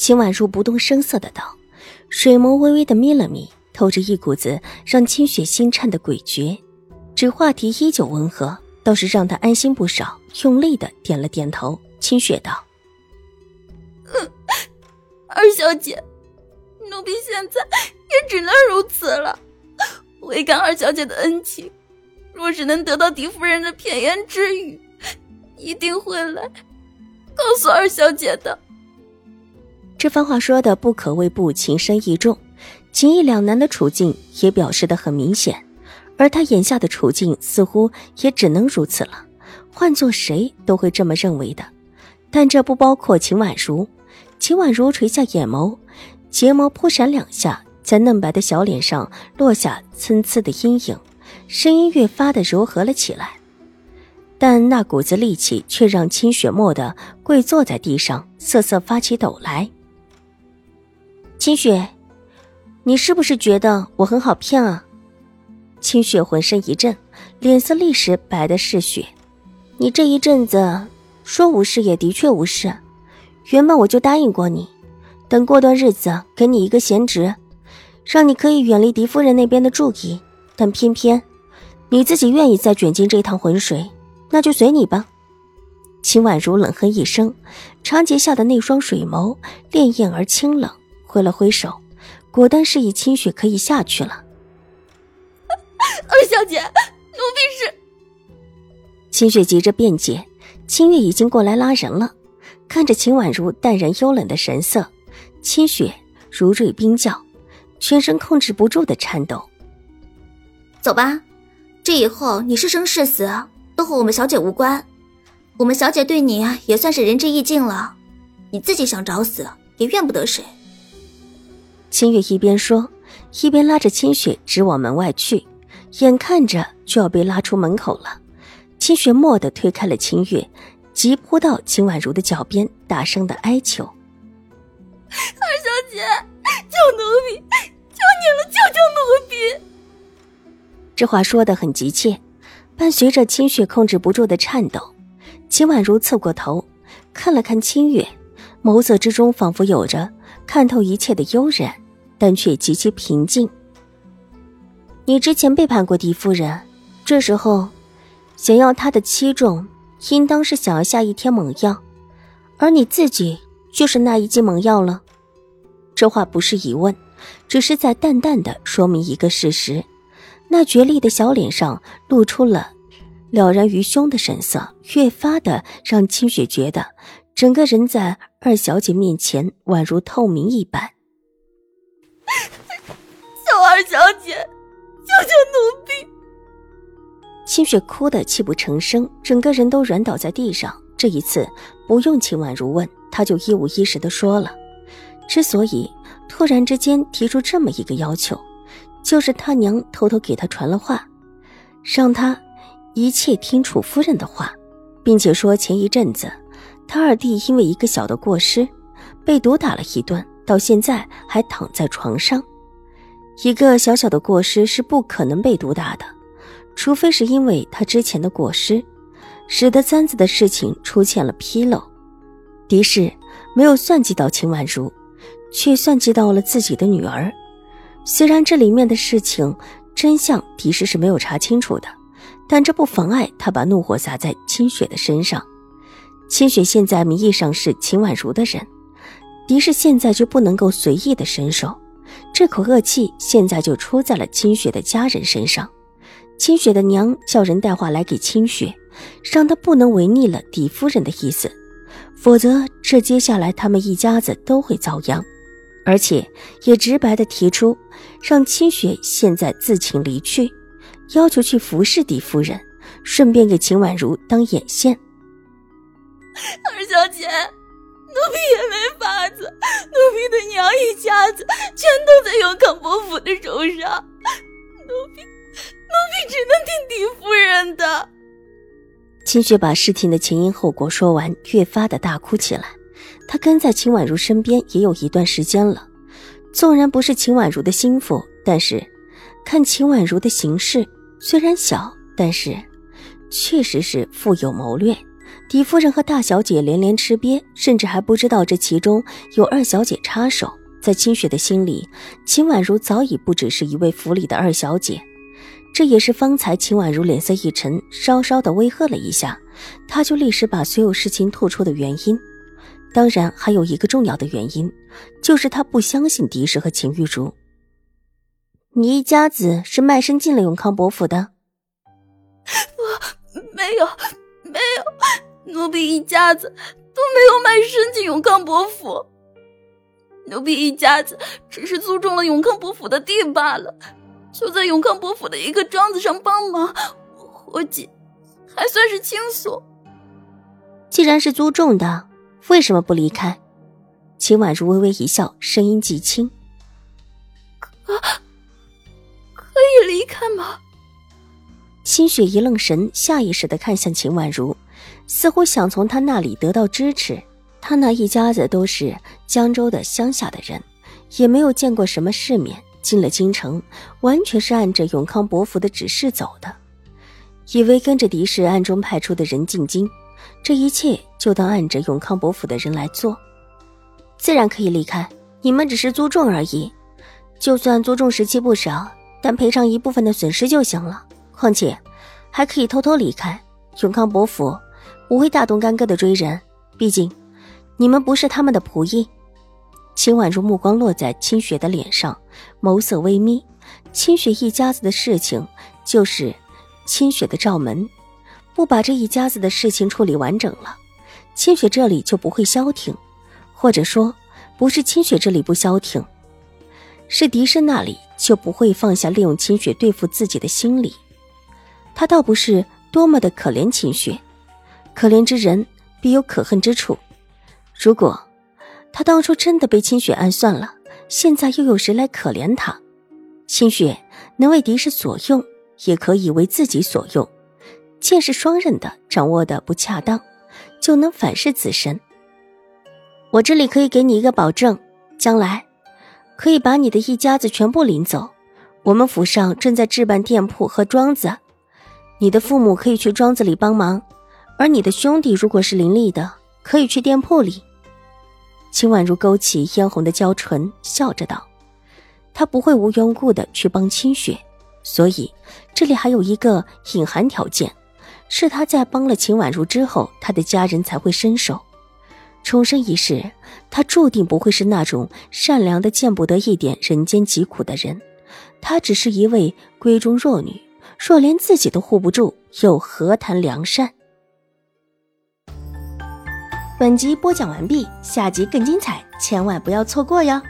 秦婉如不动声色的道，水眸微微的眯了眯，透着一股子让清雪心颤的诡谲。只话题依旧温和，倒是让他安心不少，用力的点了点头。清雪道：“二小姐，奴婢现在也只能如此了。唯感二小姐的恩情。”若是能得到狄夫人的片言之语，一定会来告诉二小姐的。这番话说的不可谓不情深意重，情义两难的处境也表示的很明显。而他眼下的处境似乎也只能如此了，换做谁都会这么认为的。但这不包括秦婉如。秦婉如垂下眼眸，睫毛扑闪两下，在嫩白的小脸上落下参差的阴影。声音越发的柔和了起来，但那股子戾气却让清雪默的跪坐在地上，瑟瑟发起抖来。清雪，你是不是觉得我很好骗啊？清雪浑身一震，脸色立时白的是血。你这一阵子说无事，也的确无事。原本我就答应过你，等过段日子给你一个闲职，让你可以远离狄夫人那边的注意，但偏偏。你自己愿意再卷进这一趟浑水，那就随你吧。秦婉如冷哼一声，长睫下的那双水眸潋滟而清冷，挥了挥手，果断示意清雪可以下去了。二小姐，奴婢是……清雪急着辩解，清月已经过来拉人了。看着秦婉如淡然幽冷的神色，清雪如坠冰窖，全身控制不住的颤抖。走吧。这以后你是生是死都和我们小姐无关，我们小姐对你也算是仁至义尽了，你自己想找死也怨不得谁。清月一边说，一边拉着清雪直往门外去，眼看着就要被拉出门口了。清雪蓦地推开了清月，急扑到秦婉如的脚边，大声的哀求：“二小姐，救奴婢，求你了，救救奴婢！”这话说的很急切，伴随着清雪控制不住的颤抖。秦婉如侧过头，看了看清月，眸色之中仿佛有着看透一切的悠然，但却极其平静。你之前背叛过狄夫人，这时候想要她的器重，应当是想要下一天猛药，而你自己就是那一剂猛药了。这话不是疑问，只是在淡淡的说明一个事实。那绝丽的小脸上露出了了然于胸的神色，越发的让清雪觉得整个人在二小姐面前宛如透明一般。二小姐，救救奴婢！清雪哭得泣不成声，整个人都软倒在地上。这一次不用秦婉如问，她就一五一十的说了。之所以突然之间提出这么一个要求。就是他娘偷偷给他传了话，让他一切听楚夫人的话，并且说前一阵子他二弟因为一个小的过失被毒打了一顿，到现在还躺在床上。一个小小的过失是不可能被毒打的，除非是因为他之前的过失，使得簪子的事情出现了纰漏。狄氏没有算计到秦婉如，却算计到了自己的女儿。虽然这里面的事情真相狄氏是没有查清楚的，但这不妨碍他把怒火撒在清雪的身上。清雪现在名义上是秦婉如的人，狄氏现在就不能够随意的伸手。这口恶气现在就出在了清雪的家人身上。清雪的娘叫人带话来给清雪，让她不能违逆了狄夫人的意思，否则这接下来他们一家子都会遭殃。而且也直白的提出，让清雪现在自请离去，要求去服侍狄夫人，顺便给秦婉如当眼线。二小姐，奴婢也没法子，奴婢的娘一家子全都在永康伯府的手上，奴婢，奴婢只能听狄夫人的。清雪把事情的前因后果说完，越发的大哭起来。她跟在秦婉如身边也有一段时间了，纵然不是秦婉如的心腹，但是看秦婉如的行事，虽然小，但是确实是富有谋略。狄夫人和大小姐连连吃瘪，甚至还不知道这其中有二小姐插手。在清雪的心里，秦婉如早已不只是一位府里的二小姐。这也是方才秦婉如脸色一沉，稍稍的微喝了一下，她就立时把所有事情吐出的原因。当然，还有一个重要的原因，就是她不相信狄氏和秦玉茹。你一家子是卖身进了永康伯府的？我，没有。奴婢一家子都没有卖身进永康伯府，奴婢一家子只是租种了永康伯府的地罢了，就在永康伯府的一个庄子上帮忙，活计还算是轻松。既然是租种的，为什么不离开？秦婉如微微一笑，声音极轻：“可可以离开吗？”心雪一愣神，下意识的看向秦婉如。似乎想从她那里得到支持。他那一家子都是江州的乡下的人，也没有见过什么世面。进了京城，完全是按着永康伯府的指示走的，以为跟着狄氏暗中派出的人进京，这一切就当按着永康伯府的人来做，自然可以离开。你们只是租种而已，就算租种时期不少，但赔偿一部分的损失就行了。况且，还可以偷偷离开永康伯府。不会大动干戈的追人，毕竟你们不是他们的仆役。秦婉如目光落在清雪的脸上，眸色微眯。清雪一家子的事情就是清雪的罩门，不把这一家子的事情处理完整了，清雪这里就不会消停。或者说，不是清雪这里不消停，是狄生那里就不会放下利用清雪对付自己的心理。他倒不是多么的可怜清雪。可怜之人必有可恨之处。如果他当初真的被清雪暗算了，现在又有谁来可怜他？清雪能为敌氏所用，也可以为自己所用。剑是双刃的，掌握的不恰当，就能反噬自身。我这里可以给你一个保证，将来可以把你的一家子全部领走。我们府上正在置办店铺和庄子，你的父母可以去庄子里帮忙。而你的兄弟如果是伶俐的，可以去店铺里。秦婉如勾起嫣红的娇唇，笑着道：“他不会无缘无故的去帮清雪，所以这里还有一个隐含条件，是他在帮了秦婉如之后，他的家人才会伸手。重生一世，他注定不会是那种善良的见不得一点人间疾苦的人，他只是一位闺中弱女，若连自己都护不住，又何谈良善？”本集播讲完毕，下集更精彩，千万不要错过哟。